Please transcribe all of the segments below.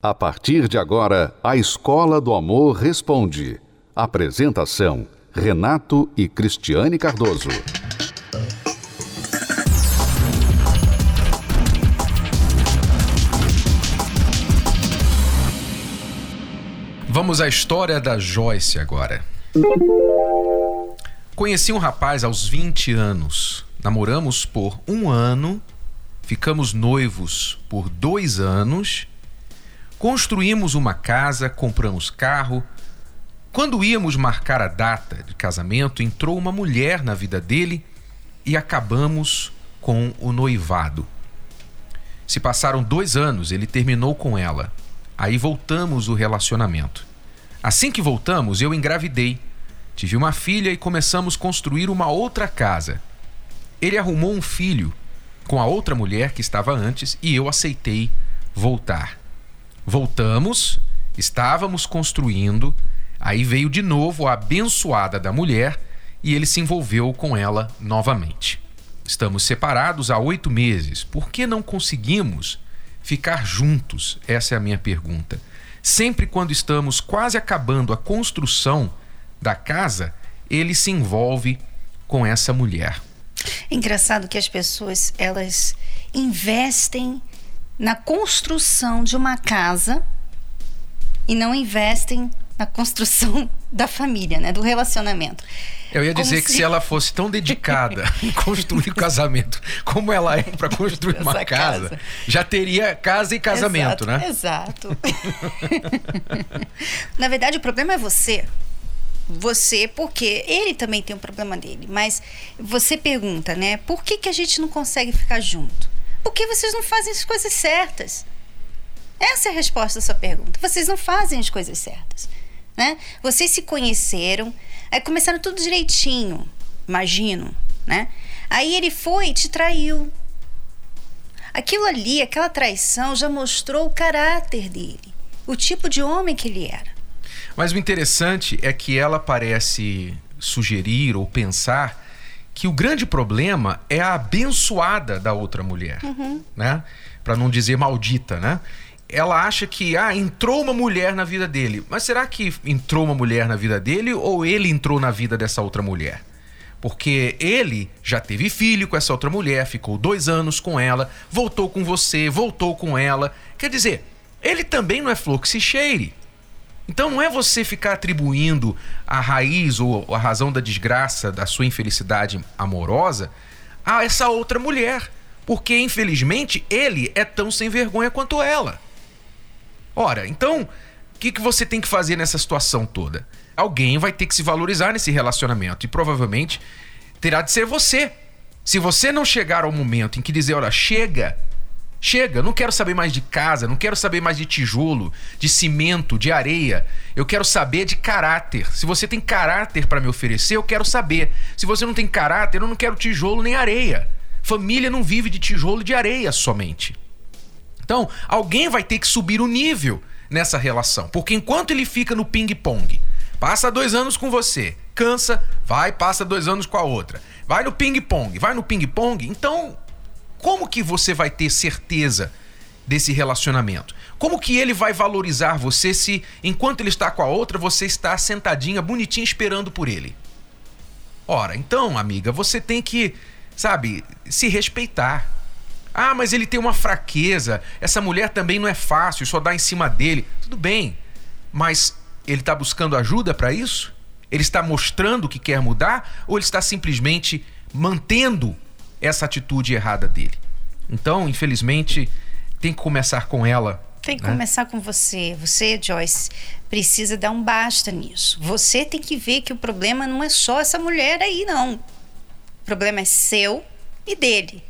A partir de agora, a Escola do Amor Responde. Apresentação: Renato e Cristiane Cardoso. Vamos à história da Joyce agora. Conheci um rapaz aos 20 anos. Namoramos por um ano, ficamos noivos por dois anos Construímos uma casa, compramos carro. Quando íamos marcar a data de casamento, entrou uma mulher na vida dele e acabamos com o noivado. Se passaram dois anos, ele terminou com ela. Aí voltamos o relacionamento. Assim que voltamos, eu engravidei. Tive uma filha e começamos a construir uma outra casa. Ele arrumou um filho com a outra mulher que estava antes e eu aceitei voltar. Voltamos, estávamos construindo, aí veio de novo a abençoada da mulher e ele se envolveu com ela novamente. Estamos separados há oito meses. Por que não conseguimos ficar juntos? Essa é a minha pergunta. Sempre quando estamos quase acabando a construção da casa, ele se envolve com essa mulher. Engraçado que as pessoas elas investem na construção de uma casa e não investem na construção da família, né, do relacionamento. Eu ia dizer que se... se ela fosse tão dedicada em construir o casamento como ela é para construir uma casa, casa, já teria casa e casamento, exato, né? Exato. Na verdade, o problema é você. Você, porque ele também tem um problema dele, mas você pergunta, né? Por que, que a gente não consegue ficar junto? Porque vocês não fazem as coisas certas. Essa é a resposta à sua pergunta. Vocês não fazem as coisas certas. Né? Vocês se conheceram, aí começaram tudo direitinho, imagino. Né? Aí ele foi e te traiu. Aquilo ali, aquela traição, já mostrou o caráter dele, o tipo de homem que ele era. Mas o interessante é que ela parece sugerir ou pensar que o grande problema é a abençoada da outra mulher, uhum. né? Para não dizer maldita, né? Ela acha que ah, entrou uma mulher na vida dele. Mas será que entrou uma mulher na vida dele ou ele entrou na vida dessa outra mulher? Porque ele já teve filho com essa outra mulher, ficou dois anos com ela, voltou com você, voltou com ela. Quer dizer, ele também não é flor que se cheire. Então não é você ficar atribuindo a raiz ou a razão da desgraça, da sua infelicidade amorosa a essa outra mulher. Porque, infelizmente, ele é tão sem vergonha quanto ela. Ora, então, o que, que você tem que fazer nessa situação toda? Alguém vai ter que se valorizar nesse relacionamento e provavelmente terá de ser você. Se você não chegar ao momento em que dizer, olha, chega, Chega, não quero saber mais de casa, não quero saber mais de tijolo, de cimento, de areia. Eu quero saber de caráter. Se você tem caráter para me oferecer, eu quero saber. Se você não tem caráter, eu não quero tijolo nem areia. Família não vive de tijolo e de areia somente. Então, alguém vai ter que subir o nível nessa relação. Porque enquanto ele fica no ping-pong, passa dois anos com você, cansa, vai, passa dois anos com a outra. Vai no ping-pong, vai no ping-pong, então como que você vai ter certeza desse relacionamento? Como que ele vai valorizar você se, enquanto ele está com a outra, você está sentadinha, bonitinha, esperando por ele? Ora, então, amiga, você tem que, sabe, se respeitar. Ah, mas ele tem uma fraqueza, essa mulher também não é fácil, só dá em cima dele. Tudo bem, mas ele está buscando ajuda para isso? Ele está mostrando que quer mudar ou ele está simplesmente mantendo essa atitude errada dele. Então, infelizmente, tem que começar com ela. Tem que né? começar com você. Você, Joyce, precisa dar um basta nisso. Você tem que ver que o problema não é só essa mulher aí, não. O problema é seu e dele.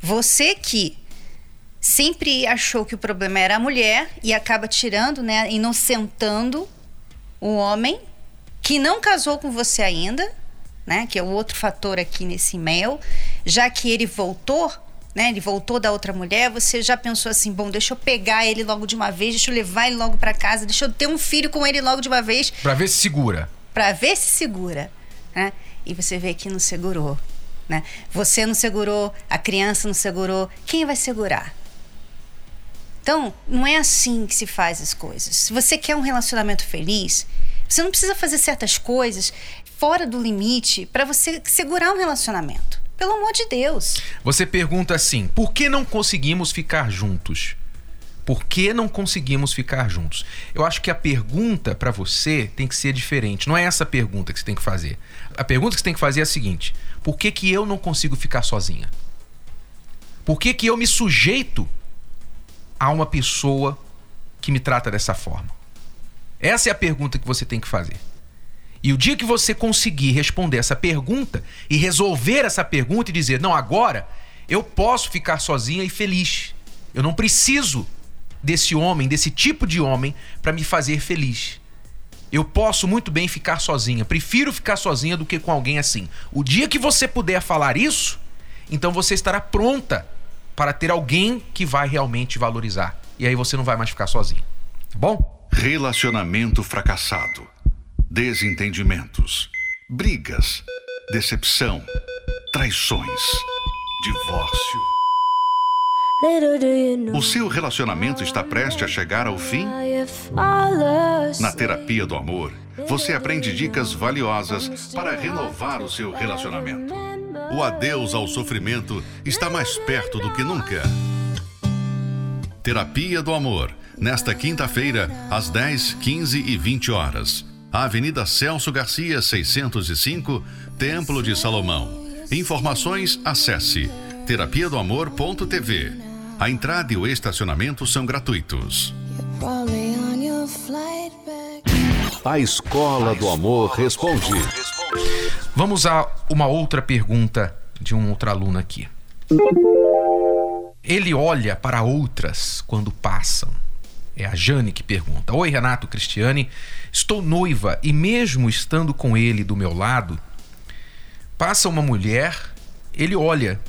Você que sempre achou que o problema era a mulher e acaba tirando, né, inocentando o homem que não casou com você ainda né? Que é o outro fator aqui nesse e-mail. Já que ele voltou, né? Ele voltou da outra mulher, você já pensou assim, bom, deixa eu pegar ele logo de uma vez, deixa eu levar ele logo para casa, deixa eu ter um filho com ele logo de uma vez. Para ver se segura. Para ver se segura, né? E você vê que não segurou, né? Você não segurou, a criança não segurou, quem vai segurar? Então, não é assim que se faz as coisas. Se você quer um relacionamento feliz, você não precisa fazer certas coisas fora do limite para você segurar um relacionamento. Pelo amor de Deus. Você pergunta assim: por que não conseguimos ficar juntos? Por que não conseguimos ficar juntos? Eu acho que a pergunta para você tem que ser diferente. Não é essa pergunta que você tem que fazer. A pergunta que você tem que fazer é a seguinte: por que, que eu não consigo ficar sozinha? Por que, que eu me sujeito a uma pessoa que me trata dessa forma? Essa é a pergunta que você tem que fazer. E o dia que você conseguir responder essa pergunta e resolver essa pergunta e dizer, não, agora eu posso ficar sozinha e feliz. Eu não preciso desse homem, desse tipo de homem, para me fazer feliz. Eu posso muito bem ficar sozinha. Prefiro ficar sozinha do que com alguém assim. O dia que você puder falar isso, então você estará pronta para ter alguém que vai realmente valorizar. E aí você não vai mais ficar sozinha. Tá bom? Relacionamento fracassado. Desentendimentos. Brigas. Decepção. Traições. Divórcio. O seu relacionamento está prestes a chegar ao fim? Na terapia do amor, você aprende dicas valiosas para renovar o seu relacionamento. O adeus ao sofrimento está mais perto do que nunca. Terapia do Amor, nesta quinta-feira, às 10, 15 e 20 horas. Avenida Celso Garcia, 605, Templo de Salomão. Informações, acesse terapia do amor.tv. A entrada e o estacionamento são gratuitos. A Escola do Amor Responde. Vamos a uma outra pergunta de um outro aluno aqui. Ele olha para outras quando passam. É a Jane que pergunta: Oi, Renato Cristiane. Estou noiva e, mesmo estando com ele do meu lado, passa uma mulher, ele olha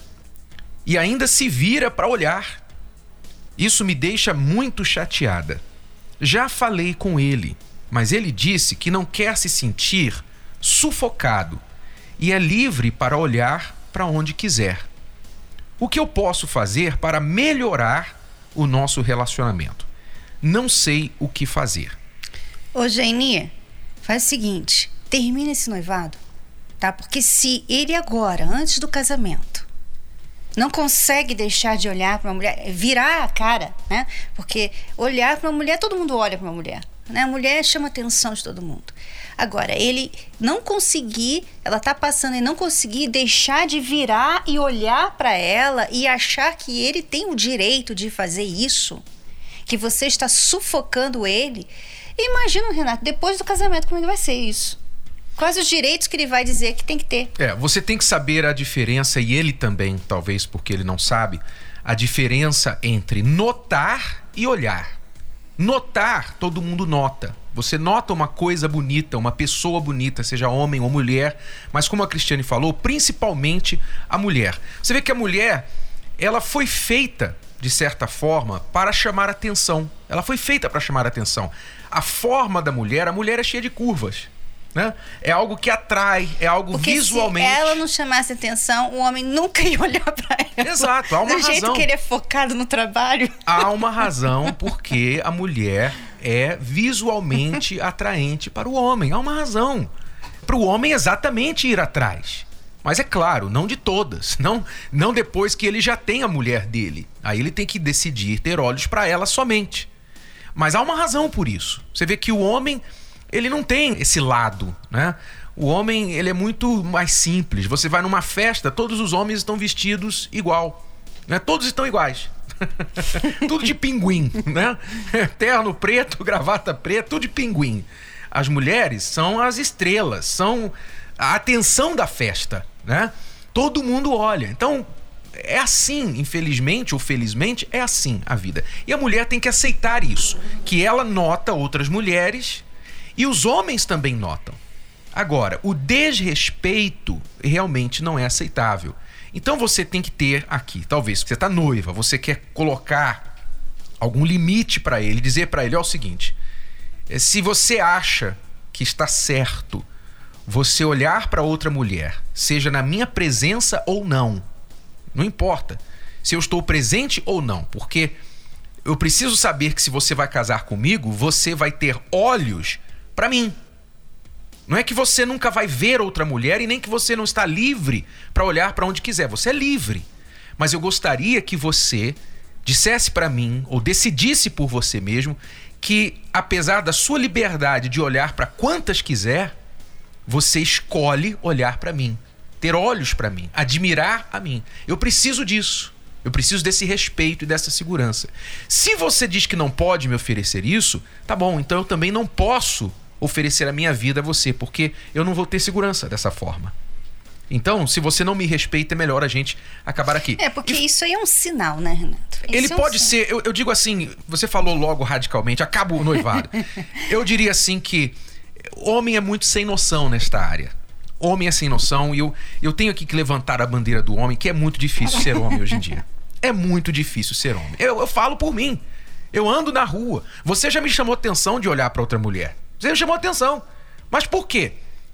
e ainda se vira para olhar. Isso me deixa muito chateada. Já falei com ele, mas ele disse que não quer se sentir sufocado e é livre para olhar para onde quiser. O que eu posso fazer para melhorar o nosso relacionamento? Não sei o que fazer. Ô, Geni, faz o seguinte: termina esse noivado, tá? Porque se ele agora, antes do casamento, não consegue deixar de olhar para uma mulher, virar a cara, né? Porque olhar para uma mulher, todo mundo olha para uma mulher. Né? A mulher chama a atenção de todo mundo. Agora, ele não conseguir, ela tá passando e não conseguir deixar de virar e olhar para ela e achar que ele tem o direito de fazer isso, que você está sufocando ele. Imagina, Renato, depois do casamento, como é que vai ser isso? Quais os direitos que ele vai dizer que tem que ter? É, você tem que saber a diferença, e ele também, talvez porque ele não sabe, a diferença entre notar e olhar. Notar, todo mundo nota. Você nota uma coisa bonita, uma pessoa bonita, seja homem ou mulher, mas como a Cristiane falou, principalmente a mulher. Você vê que a mulher, ela foi feita de certa forma para chamar atenção. Ela foi feita para chamar atenção. A forma da mulher, a mulher é cheia de curvas. Né? É algo que atrai, é algo Porque visualmente. Se ela não chamasse atenção, o homem nunca ia olhar para ela. Exato, há uma Do razão. jeito que ele é focado no trabalho. Há uma razão porque a mulher é visualmente atraente para o homem. Há uma razão. Para o homem exatamente ir atrás. Mas é claro, não de todas. Não, não depois que ele já tem a mulher dele. Aí ele tem que decidir ter olhos para ela somente. Mas há uma razão por isso. Você vê que o homem ele não tem esse lado, né? O homem, ele é muito mais simples. Você vai numa festa, todos os homens estão vestidos igual, né? Todos estão iguais. tudo de pinguim, né? Terno preto, gravata preta, tudo de pinguim. As mulheres são as estrelas, são a atenção da festa, né? Todo mundo olha. Então, é assim, infelizmente ou felizmente, é assim a vida. E a mulher tem que aceitar isso, que ela nota outras mulheres e os homens também notam. Agora, o desrespeito realmente não é aceitável. Então você tem que ter aqui, talvez você está noiva, você quer colocar algum limite para ele, dizer para ele ó, é o seguinte: eh, se você acha que está certo você olhar para outra mulher, seja na minha presença ou não, não importa se eu estou presente ou não, porque eu preciso saber que se você vai casar comigo, você vai ter olhos para mim. Não é que você nunca vai ver outra mulher e nem que você não está livre para olhar para onde quiser. Você é livre. Mas eu gostaria que você dissesse para mim ou decidisse por você mesmo que apesar da sua liberdade de olhar para quantas quiser, você escolhe olhar para mim, ter olhos para mim, admirar a mim. Eu preciso disso. Eu preciso desse respeito e dessa segurança. Se você diz que não pode me oferecer isso, tá bom, então eu também não posso oferecer a minha vida a você, porque eu não vou ter segurança dessa forma. Então, se você não me respeita, é melhor a gente acabar aqui. É, porque e... isso aí é um sinal, né, Renato? Isso ele é um pode ser, eu, eu, digo assim, você falou logo radicalmente, acaba o noivado. eu diria assim que homem é muito sem noção nesta área. Homem é sem noção e eu, eu tenho aqui que levantar a bandeira do homem, que é muito difícil ser homem hoje em dia. É muito difícil ser homem. Eu, eu falo por mim. Eu ando na rua. Você já me chamou atenção de olhar para outra mulher. Você me chamou atenção. Mas por quê?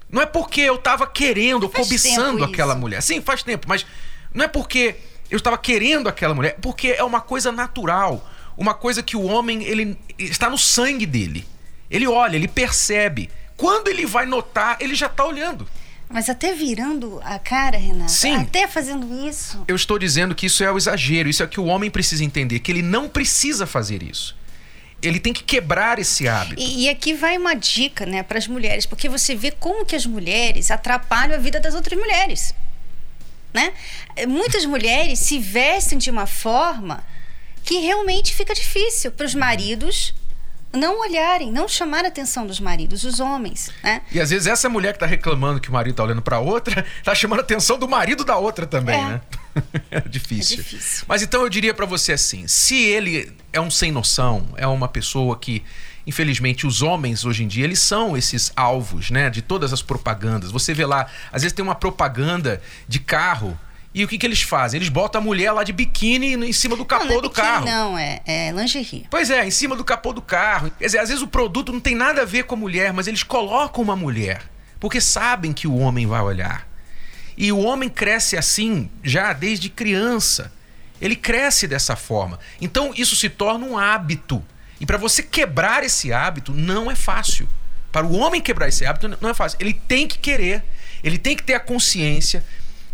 Não é porque eu tava querendo, faz cobiçando aquela mulher. Sim, faz tempo, mas não é porque eu estava querendo aquela mulher, porque é uma coisa natural, uma coisa que o homem ele está no sangue dele. Ele olha, ele percebe. Quando ele vai notar, ele já está olhando. Mas até virando a cara, Renato. Sim. Até fazendo isso. Eu estou dizendo que isso é o exagero. Isso é que o homem precisa entender, que ele não precisa fazer isso. Ele tem que quebrar esse hábito. E, e aqui vai uma dica, né, para as mulheres, porque você vê como que as mulheres atrapalham a vida das outras mulheres, né? Muitas mulheres se vestem de uma forma que realmente fica difícil para os maridos não olharem, não chamar a atenção dos maridos, os homens, né? E às vezes essa mulher que tá reclamando que o marido tá olhando para outra, tá chamando a atenção do marido da outra também, é. né? é difícil. É difícil. Mas então eu diria para você assim, se ele é um sem noção, é uma pessoa que infelizmente os homens hoje em dia eles são esses alvos, né, de todas as propagandas. Você vê lá, às vezes tem uma propaganda de carro e o que, que eles fazem? Eles botam a mulher lá de biquíni em cima do capô não, não é do biquíni, carro. Não, é, é lingerie. Pois é, em cima do capô do carro. Quer dizer, às vezes o produto não tem nada a ver com a mulher, mas eles colocam uma mulher. Porque sabem que o homem vai olhar. E o homem cresce assim já desde criança. Ele cresce dessa forma. Então isso se torna um hábito. E para você quebrar esse hábito não é fácil. Para o homem quebrar esse hábito não é fácil. Ele tem que querer, ele tem que ter a consciência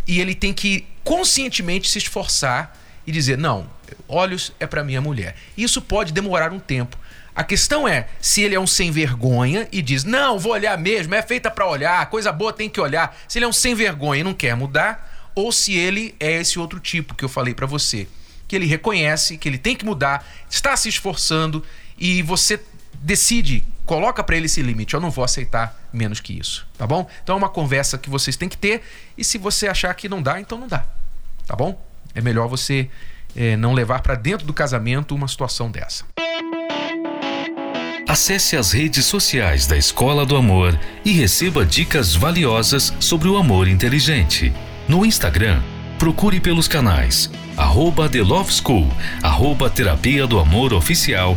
e ele tem que conscientemente se esforçar e dizer: não, olhos é para minha mulher. Isso pode demorar um tempo. A questão é se ele é um sem vergonha e diz: não, vou olhar mesmo, é feita para olhar, coisa boa tem que olhar. Se ele é um sem vergonha e não quer mudar, ou se ele é esse outro tipo que eu falei para você, que ele reconhece que ele tem que mudar, está se esforçando e você decide, coloca para ele esse limite. Eu não vou aceitar menos que isso, tá bom? Então é uma conversa que vocês têm que ter e se você achar que não dá, então não dá, tá bom? É melhor você é, não levar para dentro do casamento uma situação dessa. Acesse as redes sociais da Escola do Amor e receba dicas valiosas sobre o amor inteligente. No Instagram, procure pelos canais arroba The Love School, arroba Terapia do Amor Oficial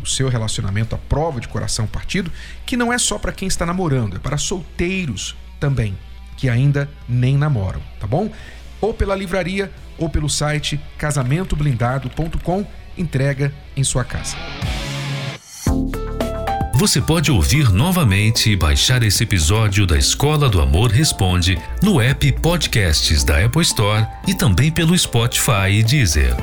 o seu relacionamento à prova de coração partido, que não é só para quem está namorando, é para solteiros também, que ainda nem namoram, tá bom? Ou pela livraria ou pelo site casamentoblindado.com, entrega em sua casa. Você pode ouvir novamente e baixar esse episódio da Escola do Amor Responde no app Podcasts da Apple Store e também pelo Spotify e Deezer.